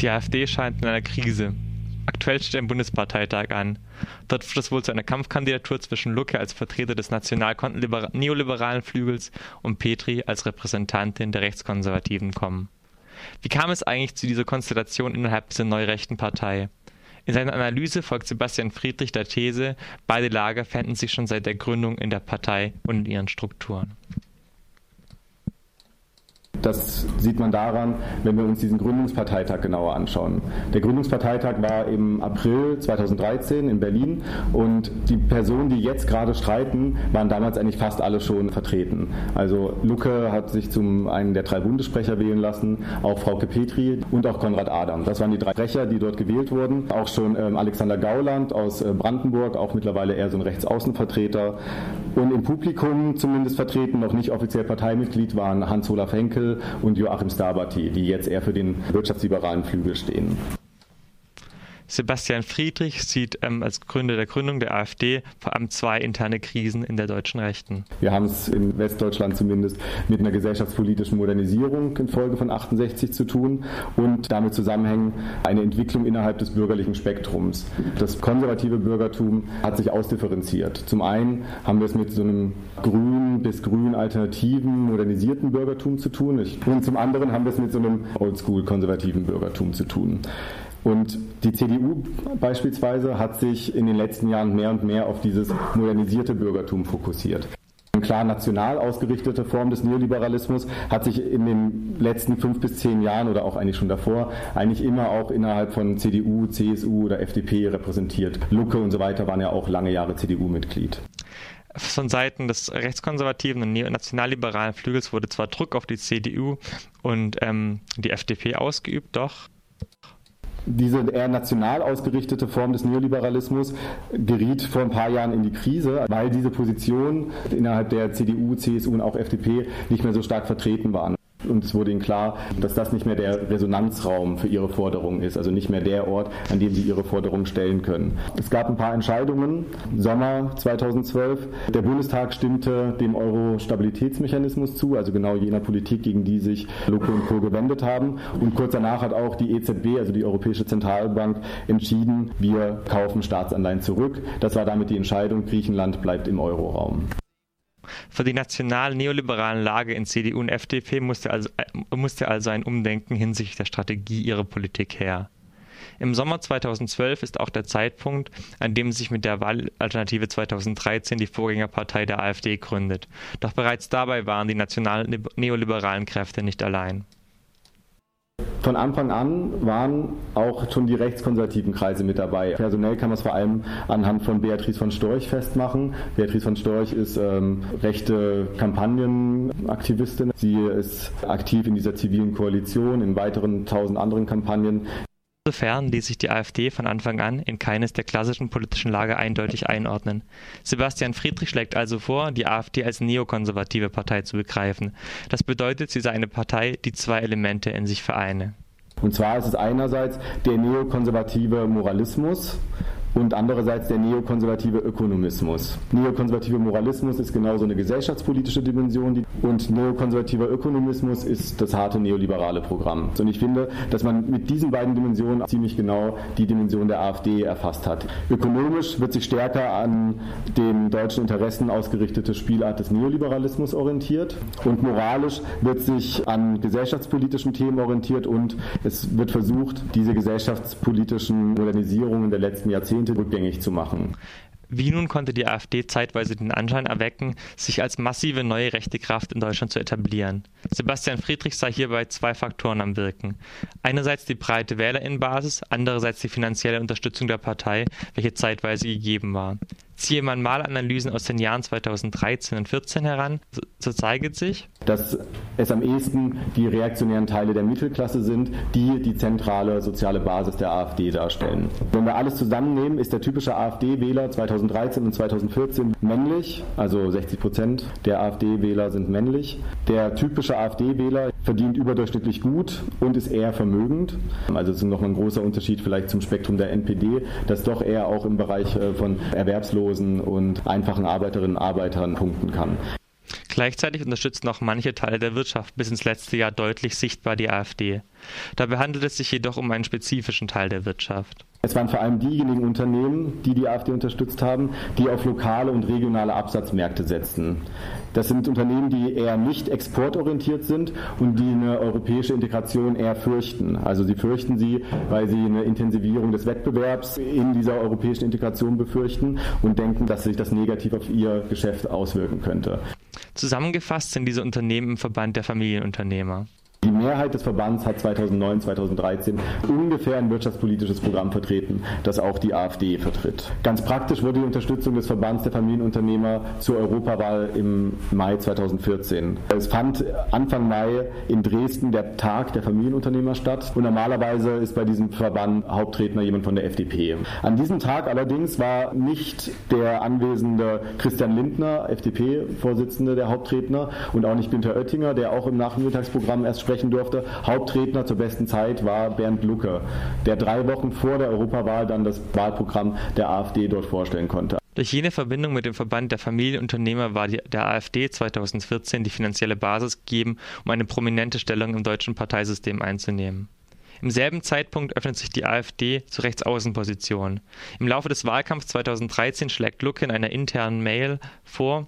Die AfD scheint in einer Krise. Aktuell steht ein Bundesparteitag an. Dort wird es wohl zu einer Kampfkandidatur zwischen Lucke als Vertreter des national-neoliberalen Flügels und Petri als Repräsentantin der Rechtskonservativen kommen. Wie kam es eigentlich zu dieser Konstellation innerhalb dieser neurechten Partei? In seiner Analyse folgt Sebastian Friedrich der These, beide Lager fänden sich schon seit der Gründung in der Partei und in ihren Strukturen. Das sieht man daran, wenn wir uns diesen Gründungsparteitag genauer anschauen. Der Gründungsparteitag war im April 2013 in Berlin und die Personen, die jetzt gerade streiten, waren damals eigentlich fast alle schon vertreten. Also Lucke hat sich zum einen der drei Bundessprecher wählen lassen, auch Frauke Petri und auch Konrad Adam. Das waren die drei Sprecher, die dort gewählt wurden. Auch schon ähm, Alexander Gauland aus äh, Brandenburg, auch mittlerweile eher so ein Rechtsaußenvertreter. Und im Publikum zumindest vertreten, noch nicht offiziell Parteimitglied, waren Hans-Olaf Henkel, und Joachim Starbati, die jetzt eher für den wirtschaftsliberalen Flügel stehen. Sebastian Friedrich sieht ähm, als Gründer der Gründung der AfD vor allem zwei interne Krisen in der deutschen Rechten. Wir haben es in Westdeutschland zumindest mit einer gesellschaftspolitischen Modernisierung infolge von 68 zu tun und damit zusammenhängen eine Entwicklung innerhalb des bürgerlichen Spektrums. Das konservative Bürgertum hat sich ausdifferenziert. Zum einen haben wir es mit so einem grün bis grün alternativen, modernisierten Bürgertum zu tun und zum anderen haben wir es mit so einem oldschool konservativen Bürgertum zu tun. Und die CDU beispielsweise hat sich in den letzten Jahren mehr und mehr auf dieses modernisierte Bürgertum fokussiert. Eine klar national ausgerichtete Form des Neoliberalismus hat sich in den letzten fünf bis zehn Jahren oder auch eigentlich schon davor eigentlich immer auch innerhalb von CDU, CSU oder FDP repräsentiert. Lucke und so weiter waren ja auch lange Jahre CDU-Mitglied. Von Seiten des rechtskonservativen und nationalliberalen Flügels wurde zwar Druck auf die CDU und ähm, die FDP ausgeübt, doch diese eher national ausgerichtete Form des Neoliberalismus geriet vor ein paar Jahren in die Krise, weil diese Position innerhalb der CDU, CSU und auch FDP nicht mehr so stark vertreten waren. Und es wurde ihnen klar, dass das nicht mehr der Resonanzraum für ihre Forderungen ist, also nicht mehr der Ort, an dem sie ihre Forderungen stellen können. Es gab ein paar Entscheidungen. Sommer 2012. Der Bundestag stimmte dem Euro-Stabilitätsmechanismus zu, also genau jener Politik, gegen die sich Loco und Co. gewendet haben. Und kurz danach hat auch die EZB, also die Europäische Zentralbank, entschieden, wir kaufen Staatsanleihen zurück. Das war damit die Entscheidung, Griechenland bleibt im Euroraum. Für die national-neoliberalen Lage in CDU und FDP musste also, äh, musste also ein Umdenken hinsichtlich der Strategie ihrer Politik her. Im Sommer 2012 ist auch der Zeitpunkt, an dem sich mit der Wahlalternative 2013 die Vorgängerpartei der AfD gründet. Doch bereits dabei waren die national-neoliberalen Kräfte nicht allein. Von Anfang an waren auch schon die rechtskonservativen Kreise mit dabei. Personell kann man es vor allem anhand von Beatrice von Storch festmachen. Beatrice von Storch ist ähm, rechte Kampagnenaktivistin. Sie ist aktiv in dieser zivilen Koalition, in weiteren tausend anderen Kampagnen. Insofern ließ sich die AfD von Anfang an in keines der klassischen politischen Lager eindeutig einordnen. Sebastian Friedrich schlägt also vor, die AfD als neokonservative Partei zu begreifen. Das bedeutet, sie sei eine Partei, die zwei Elemente in sich vereine. Und zwar ist es einerseits der neokonservative Moralismus, und andererseits der neokonservative Ökonomismus. Neokonservativer Moralismus ist genauso eine gesellschaftspolitische Dimension und neokonservativer Ökonomismus ist das harte neoliberale Programm. Und ich finde, dass man mit diesen beiden Dimensionen ziemlich genau die Dimension der AfD erfasst hat. Ökonomisch wird sich stärker an den deutschen Interessen ausgerichtete Spielart des Neoliberalismus orientiert und moralisch wird sich an gesellschaftspolitischen Themen orientiert und es wird versucht, diese gesellschaftspolitischen Modernisierungen der letzten Jahrzehnte Jahrzehnte rückgängig zu machen. Wie nun konnte die AfD zeitweise den Anschein erwecken, sich als massive neue rechte Kraft in Deutschland zu etablieren? Sebastian Friedrich sah hierbei zwei Faktoren am Wirken. Einerseits die breite Wählerinnenbasis, andererseits die finanzielle Unterstützung der Partei, welche zeitweise gegeben war. Ziehe man mal Analysen aus den Jahren 2013 und 2014 heran, so zeigt sich, dass es am ehesten die reaktionären Teile der Mittelklasse sind, die die zentrale soziale Basis der AfD darstellen. Wenn wir alles zusammennehmen, ist der typische AfD-Wähler 2013 und 2014 männlich, also 60 Prozent der AfD-Wähler sind männlich. Der typische AfD-Wähler verdient überdurchschnittlich gut und ist eher vermögend. Also es ist nochmal ein großer Unterschied vielleicht zum Spektrum der NPD, das doch eher auch im Bereich äh, von Erwerbslosen und einfachen Arbeiterinnen und Arbeitern punkten kann. Gleichzeitig unterstützen auch manche Teile der Wirtschaft bis ins letzte Jahr deutlich sichtbar die AfD. Dabei handelt es sich jedoch um einen spezifischen Teil der Wirtschaft. Es waren vor allem diejenigen Unternehmen, die die AfD unterstützt haben, die auf lokale und regionale Absatzmärkte setzen. Das sind Unternehmen, die eher nicht exportorientiert sind und die eine europäische Integration eher fürchten. Also sie fürchten sie, weil sie eine Intensivierung des Wettbewerbs in dieser europäischen Integration befürchten und denken, dass sich das negativ auf ihr Geschäft auswirken könnte. Zusammengefasst sind diese Unternehmen im Verband der Familienunternehmer. Die Mehrheit des Verbands hat 2009, 2013 ungefähr ein wirtschaftspolitisches Programm vertreten, das auch die AfD vertritt. Ganz praktisch wurde die Unterstützung des Verbands der Familienunternehmer zur Europawahl im Mai 2014. Es fand Anfang Mai in Dresden der Tag der Familienunternehmer statt und normalerweise ist bei diesem Verband Hauptredner jemand von der FDP. An diesem Tag allerdings war nicht der anwesende Christian Lindner, FDP-Vorsitzende, der Hauptredner und auch nicht Günter Oettinger, der auch im Nachmittagsprogramm erst sprechen durfte. Hauptredner zur besten Zeit war Bernd Lucke, der drei Wochen vor der Europawahl dann das Wahlprogramm der AfD dort vorstellen konnte. Durch jene Verbindung mit dem Verband der Familienunternehmer war der AfD 2014 die finanzielle Basis gegeben, um eine prominente Stellung im deutschen Parteisystem einzunehmen. Im selben Zeitpunkt öffnet sich die AfD zur Rechtsaußenposition. Im Laufe des Wahlkampfs 2013 schlägt Lucke in einer internen Mail vor,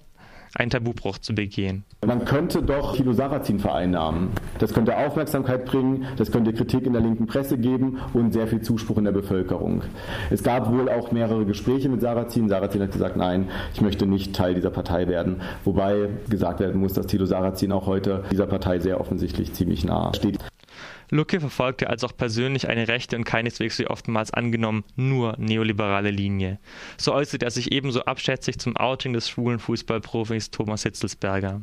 einen Tabubruch zu begehen. Man könnte doch Thilo Sarrazin vereinnahmen. Das könnte Aufmerksamkeit bringen, das könnte Kritik in der linken Presse geben und sehr viel Zuspruch in der Bevölkerung. Es gab wohl auch mehrere Gespräche mit Sarrazin. Sarrazin hat gesagt, nein, ich möchte nicht Teil dieser Partei werden. Wobei gesagt werden muss, dass Thilo Sarrazin auch heute dieser Partei sehr offensichtlich ziemlich nahe steht. Lucke verfolgte als auch persönlich eine rechte und keineswegs wie oftmals angenommen nur neoliberale Linie. So äußerte er sich ebenso abschätzig zum Outing des schwulen Fußballprofis Thomas Hitzelsberger.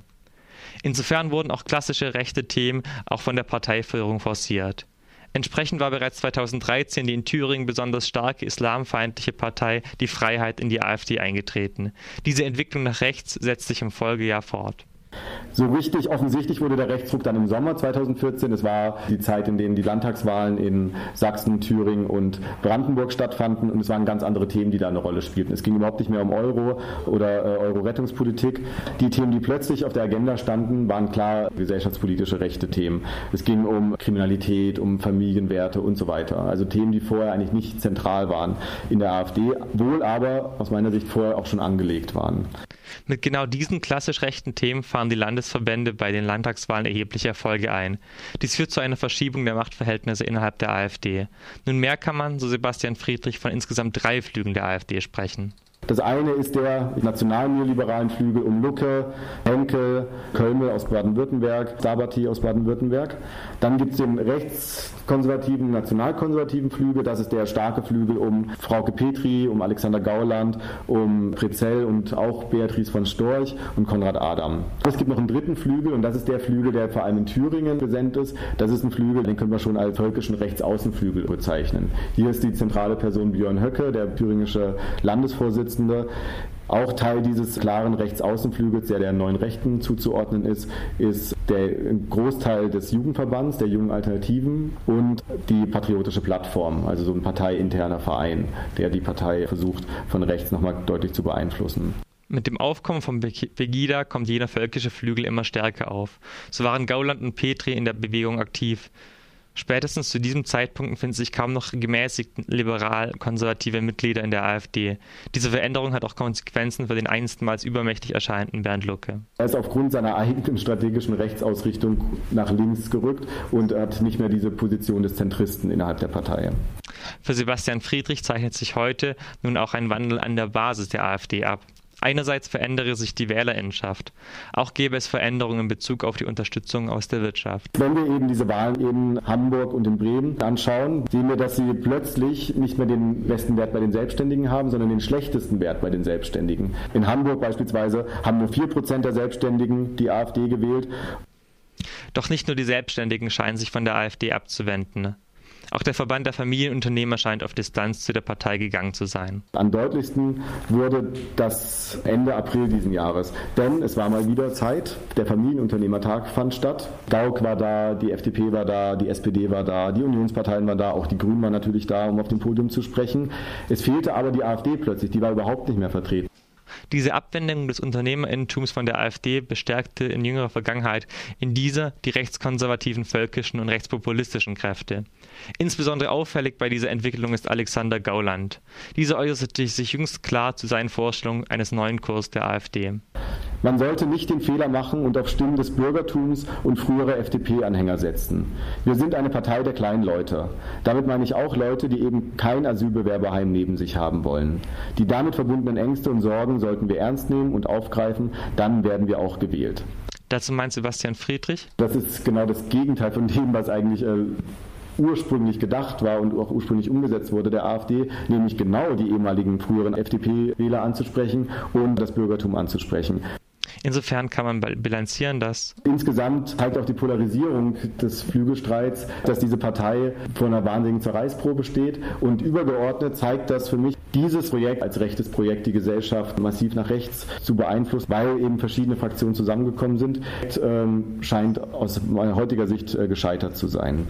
Insofern wurden auch klassische rechte Themen auch von der Parteiführung forciert. Entsprechend war bereits 2013 die in Thüringen besonders starke islamfeindliche Partei Die Freiheit in die AfD eingetreten. Diese Entwicklung nach rechts setzt sich im Folgejahr fort. So richtig offensichtlich wurde der Rechtsruck dann im Sommer 2014. Es war die Zeit, in denen die Landtagswahlen in Sachsen, Thüringen und Brandenburg stattfanden und es waren ganz andere Themen, die da eine Rolle spielten. Es ging überhaupt nicht mehr um Euro oder äh, Euro-Rettungspolitik. Die Themen, die plötzlich auf der Agenda standen, waren klar gesellschaftspolitische rechte Themen. Es ging um Kriminalität, um Familienwerte und so weiter. Also Themen, die vorher eigentlich nicht zentral waren in der AfD, wohl aber aus meiner Sicht vorher auch schon angelegt waren. Mit genau diesen klassisch rechten Themen fahren die Landesverbände bei den Landtagswahlen erhebliche Erfolge ein. Dies führt zu einer Verschiebung der Machtverhältnisse innerhalb der AfD. Nunmehr kann man, so Sebastian Friedrich, von insgesamt drei Flügeln der AfD sprechen. Das eine ist der national-neoliberalen Flügel um Lucke, Henkel, Kölmel aus Baden-Württemberg, Sabati aus Baden-Württemberg. Dann gibt es den rechtskonservativen, nationalkonservativen Flügel. Das ist der starke Flügel um Frauke Petri, um Alexander Gauland, um Prezell und auch Beatrice von Storch und Konrad Adam. Es gibt noch einen dritten Flügel und das ist der Flügel, der vor allem in Thüringen präsent ist. Das ist ein Flügel, den können wir schon als völkischen Rechtsaußenflügel bezeichnen. Hier ist die zentrale Person Björn Höcke, der thüringische Landesvorsitzende Vorsitzende. Auch Teil dieses klaren Rechtsaußenflügels, der der neuen Rechten zuzuordnen ist, ist der Großteil des Jugendverbands, der jungen Alternativen und die patriotische Plattform, also so ein parteiinterner Verein, der die Partei versucht, von rechts nochmal deutlich zu beeinflussen. Mit dem Aufkommen von Pegida kommt jener völkische Flügel immer stärker auf. So waren Gauland und Petri in der Bewegung aktiv. Spätestens zu diesem Zeitpunkt finden sich kaum noch gemäßigt liberal-konservative Mitglieder in der AfD. Diese Veränderung hat auch Konsequenzen für den einstmals übermächtig erscheinenden Bernd Lucke. Er ist aufgrund seiner eigenen strategischen Rechtsausrichtung nach links gerückt und hat nicht mehr diese Position des Zentristen innerhalb der Partei. Für Sebastian Friedrich zeichnet sich heute nun auch ein Wandel an der Basis der AfD ab. Einerseits verändere sich die Wählerinnenschaft. Auch gäbe es Veränderungen in Bezug auf die Unterstützung aus der Wirtschaft. Wenn wir eben diese Wahlen in Hamburg und in Bremen anschauen, sehen wir, dass sie plötzlich nicht mehr den besten Wert bei den Selbstständigen haben, sondern den schlechtesten Wert bei den Selbstständigen. In Hamburg beispielsweise haben nur 4% der Selbstständigen die AfD gewählt. Doch nicht nur die Selbstständigen scheinen sich von der AfD abzuwenden. Auch der Verband der Familienunternehmer scheint auf Distanz zu der Partei gegangen zu sein. Am deutlichsten wurde das Ende April diesen Jahres. Denn es war mal wieder Zeit. Der Familienunternehmertag fand statt. Gauck war da, die FDP war da, die SPD war da, die Unionsparteien waren da, auch die Grünen waren natürlich da, um auf dem Podium zu sprechen. Es fehlte aber die AfD plötzlich, die war überhaupt nicht mehr vertreten. Diese Abwendung des Unternehmerintums von der AfD bestärkte in jüngerer Vergangenheit in dieser die rechtskonservativen völkischen und rechtspopulistischen Kräfte. Insbesondere auffällig bei dieser Entwicklung ist Alexander Gauland. Dieser äußerte sich jüngst klar zu seinen Vorstellungen eines neuen Kurs der AfD. Man sollte nicht den Fehler machen und auf Stimmen des Bürgertums und frühere FDP-Anhänger setzen. Wir sind eine Partei der kleinen Leute. Damit meine ich auch Leute, die eben kein Asylbewerberheim neben sich haben wollen. Die damit verbundenen Ängste und Sorgen sollten wir ernst nehmen und aufgreifen, dann werden wir auch gewählt. Dazu meint Sebastian Friedrich? Das ist genau das Gegenteil von dem, was eigentlich äh, ursprünglich gedacht war und auch ursprünglich umgesetzt wurde der AfD, nämlich genau die ehemaligen früheren FDP-Wähler anzusprechen und das Bürgertum anzusprechen. Insofern kann man bilanzieren, dass insgesamt zeigt auch die Polarisierung des Flügelstreits, dass diese Partei vor einer wahnsinnigen Zerreißprobe steht und übergeordnet zeigt das für mich dieses Projekt als rechtes Projekt die Gesellschaft massiv nach rechts zu beeinflussen, weil eben verschiedene Fraktionen zusammengekommen sind, ähm, scheint aus meiner heutiger Sicht äh, gescheitert zu sein.